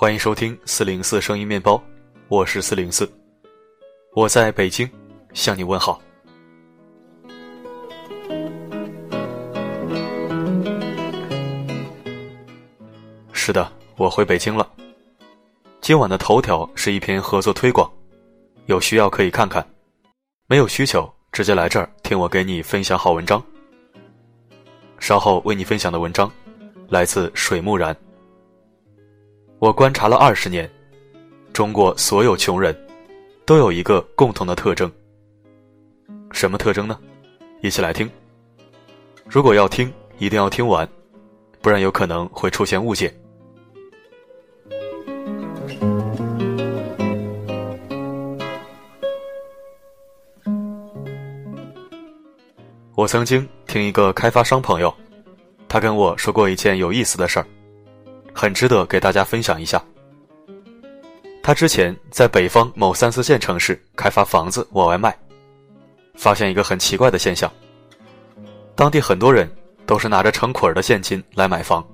欢迎收听四零四声音面包，我是四零四，我在北京向你问好。是的，我回北京了。今晚的头条是一篇合作推广，有需要可以看看，没有需求直接来这儿听我给你分享好文章。稍后为你分享的文章来自水木然。我观察了二十年，中国所有穷人，都有一个共同的特征。什么特征呢？一起来听。如果要听，一定要听完，不然有可能会出现误解。我曾经听一个开发商朋友，他跟我说过一件有意思的事儿。很值得给大家分享一下。他之前在北方某三四线城市开发房子往外卖，发现一个很奇怪的现象：当地很多人都是拿着成捆的现金来买房，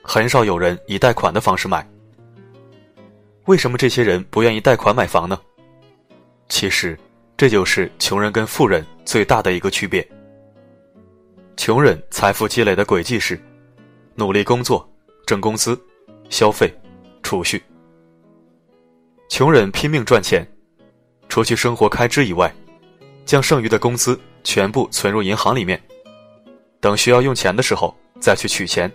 很少有人以贷款的方式买。为什么这些人不愿意贷款买房呢？其实，这就是穷人跟富人最大的一个区别。穷人财富积累的轨迹是努力工作。挣工资、消费、储蓄，穷人拼命赚钱，除去生活开支以外，将剩余的工资全部存入银行里面，等需要用钱的时候再去取钱，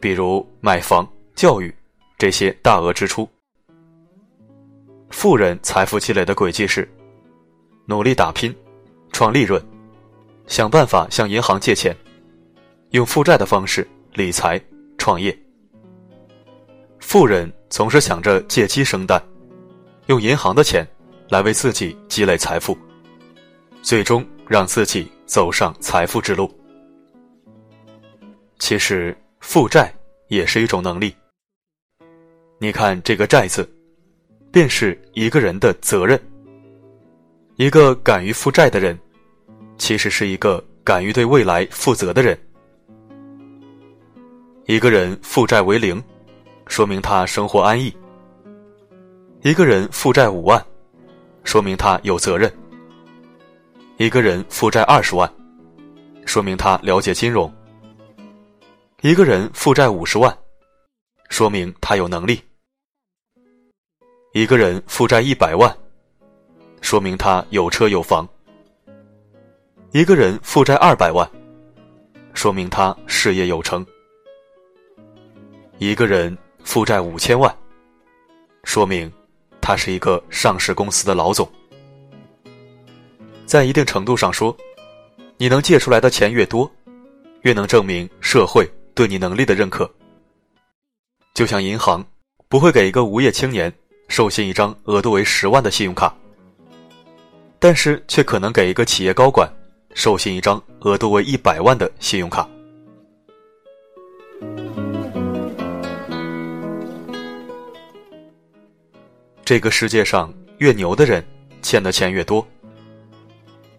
比如买房、教育这些大额支出。富人财富积累的轨迹是努力打拼、创利润，想办法向银行借钱，用负债的方式理财。创业，富人总是想着借鸡生蛋，用银行的钱来为自己积累财富，最终让自己走上财富之路。其实，负债也是一种能力。你看这个“债”字，便是一个人的责任。一个敢于负债的人，其实是一个敢于对未来负责的人。一个人负债为零，说明他生活安逸；一个人负债五万，说明他有责任；一个人负债二十万，说明他了解金融；一个人负债五十万，说明他有能力；一个人负债一百万，说明他有车有房；一个人负债二百万，说明他事业有成。一个人负债五千万，说明他是一个上市公司的老总。在一定程度上说，你能借出来的钱越多，越能证明社会对你能力的认可。就像银行不会给一个无业青年授信一张额度为十万的信用卡，但是却可能给一个企业高管授信一张额度为一百万的信用卡。这个世界上越牛的人，欠的钱越多。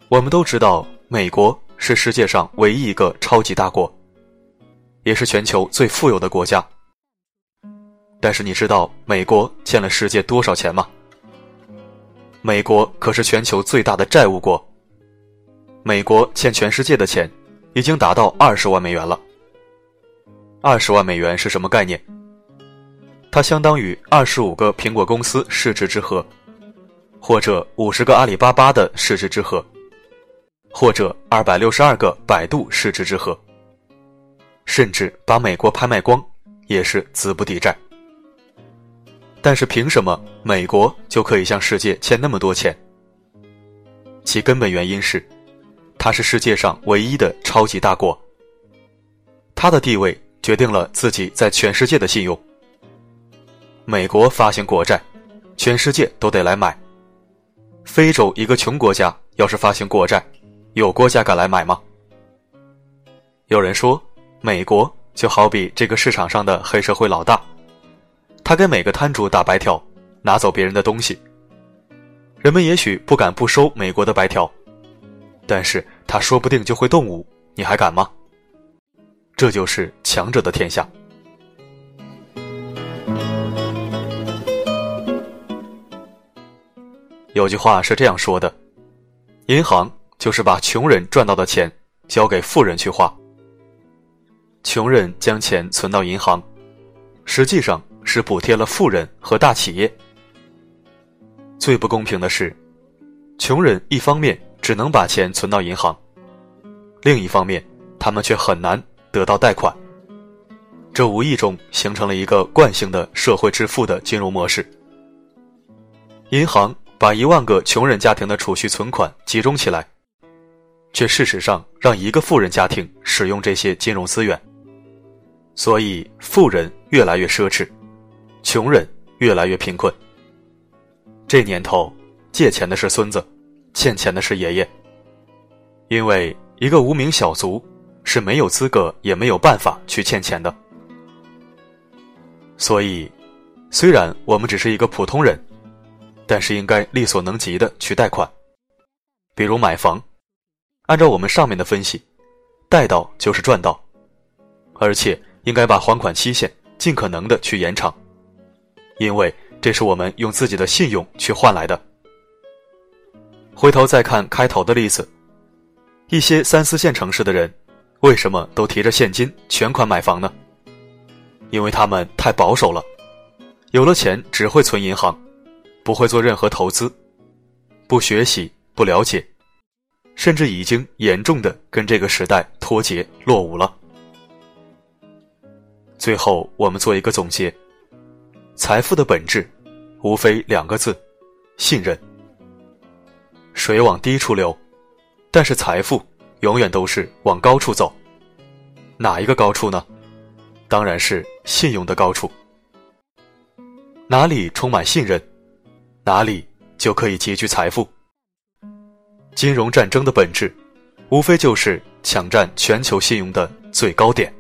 我们都知道，美国是世界上唯一一个超级大国，也是全球最富有的国家。但是你知道美国欠了世界多少钱吗？美国可是全球最大的债务国。美国欠全世界的钱，已经达到二十万美元了。二十万美元是什么概念？它相当于二十五个苹果公司市值之和，或者五十个阿里巴巴的市值之和，或者二百六十二个百度市值之和，甚至把美国拍卖光也是资不抵债。但是凭什么美国就可以向世界欠那么多钱？其根本原因是，它是世界上唯一的超级大国，它的地位决定了自己在全世界的信用。美国发行国债，全世界都得来买。非洲一个穷国家要是发行国债，有国家敢来买吗？有人说，美国就好比这个市场上的黑社会老大，他给每个摊主打白条，拿走别人的东西。人们也许不敢不收美国的白条，但是他说不定就会动武，你还敢吗？这就是强者的天下。有句话是这样说的：“银行就是把穷人赚到的钱交给富人去花。穷人将钱存到银行，实际上是补贴了富人和大企业。最不公平的是，穷人一方面只能把钱存到银行，另一方面他们却很难得到贷款。这无意中形成了一个惯性的社会致富的金融模式。银行。”把一万个穷人家庭的储蓄存款集中起来，却事实上让一个富人家庭使用这些金融资源，所以富人越来越奢侈，穷人越来越贫困。这年头，借钱的是孙子，欠钱的是爷爷。因为一个无名小卒是没有资格也没有办法去欠钱的，所以，虽然我们只是一个普通人。但是应该力所能及的去贷款，比如买房，按照我们上面的分析，贷到就是赚到，而且应该把还款期限尽可能的去延长，因为这是我们用自己的信用去换来的。回头再看开头的例子，一些三四线城市的人，为什么都提着现金全款买房呢？因为他们太保守了，有了钱只会存银行。不会做任何投资，不学习，不了解，甚至已经严重的跟这个时代脱节落伍了。最后，我们做一个总结：财富的本质，无非两个字，信任。水往低处流，但是财富永远都是往高处走。哪一个高处呢？当然是信用的高处。哪里充满信任？哪里就可以积聚财富？金融战争的本质，无非就是抢占全球信用的最高点。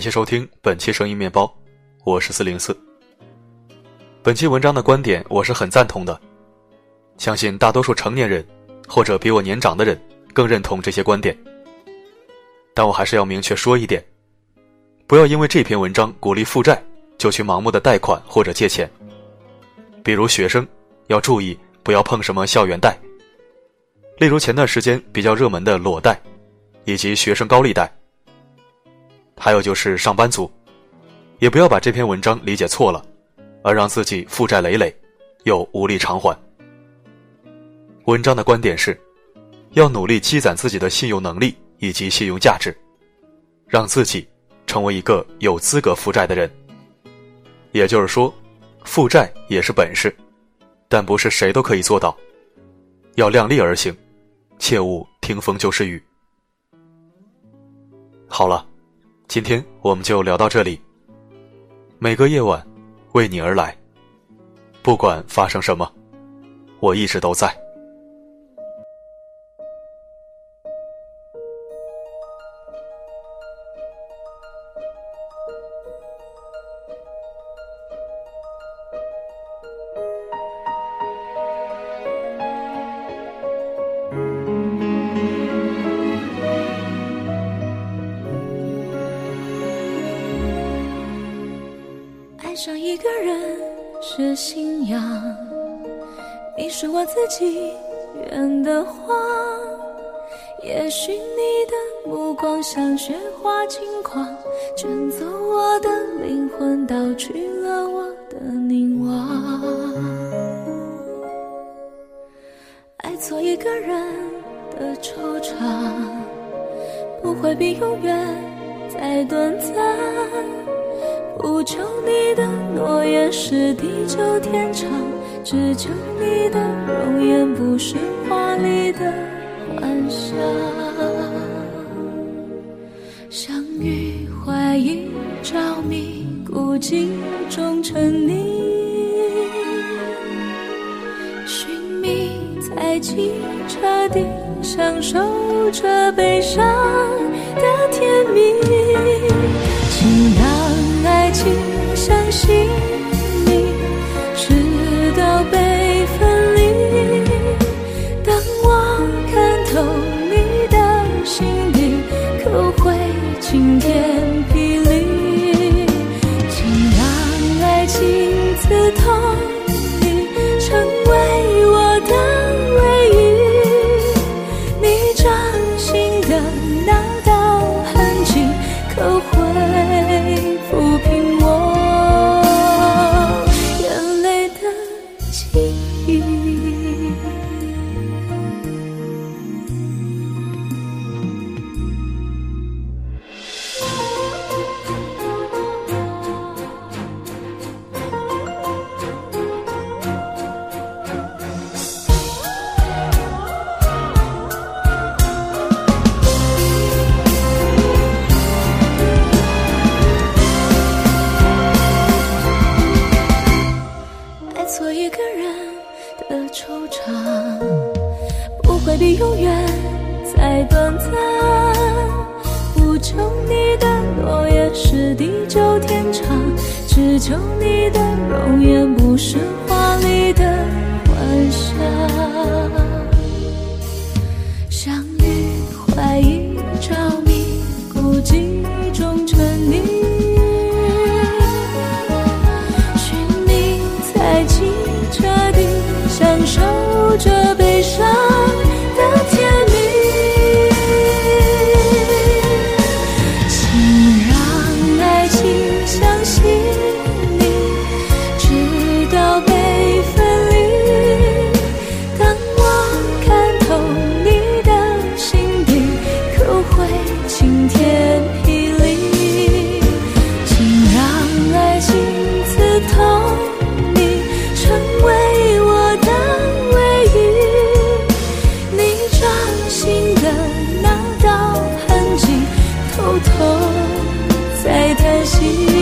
感谢收听本期声音面包，我是四零四。本期文章的观点我是很赞同的，相信大多数成年人或者比我年长的人更认同这些观点。但我还是要明确说一点，不要因为这篇文章鼓励负债就去盲目的贷款或者借钱。比如学生要注意不要碰什么校园贷，例如前段时间比较热门的裸贷，以及学生高利贷。还有就是上班族，也不要把这篇文章理解错了，而让自己负债累累，又无力偿还。文章的观点是，要努力积攒自己的信用能力以及信用价值，让自己成为一个有资格负债的人。也就是说，负债也是本事，但不是谁都可以做到，要量力而行，切勿听风就是雨。好了。今天我们就聊到这里。每个夜晚，为你而来。不管发生什么，我一直都在。是信仰，你是我自己圆的谎。也许你的目光像雪花轻狂，卷走我的灵魂，盗取了我的凝望。爱错一个人的惆怅，不会比永远再短暂。不求你的诺言是地久天长，只求你的容颜不是华丽的幻想。相遇、怀疑、着迷、孤寂中沉溺，寻觅、猜忌、彻底享受着悲伤的甜蜜，请。心。see.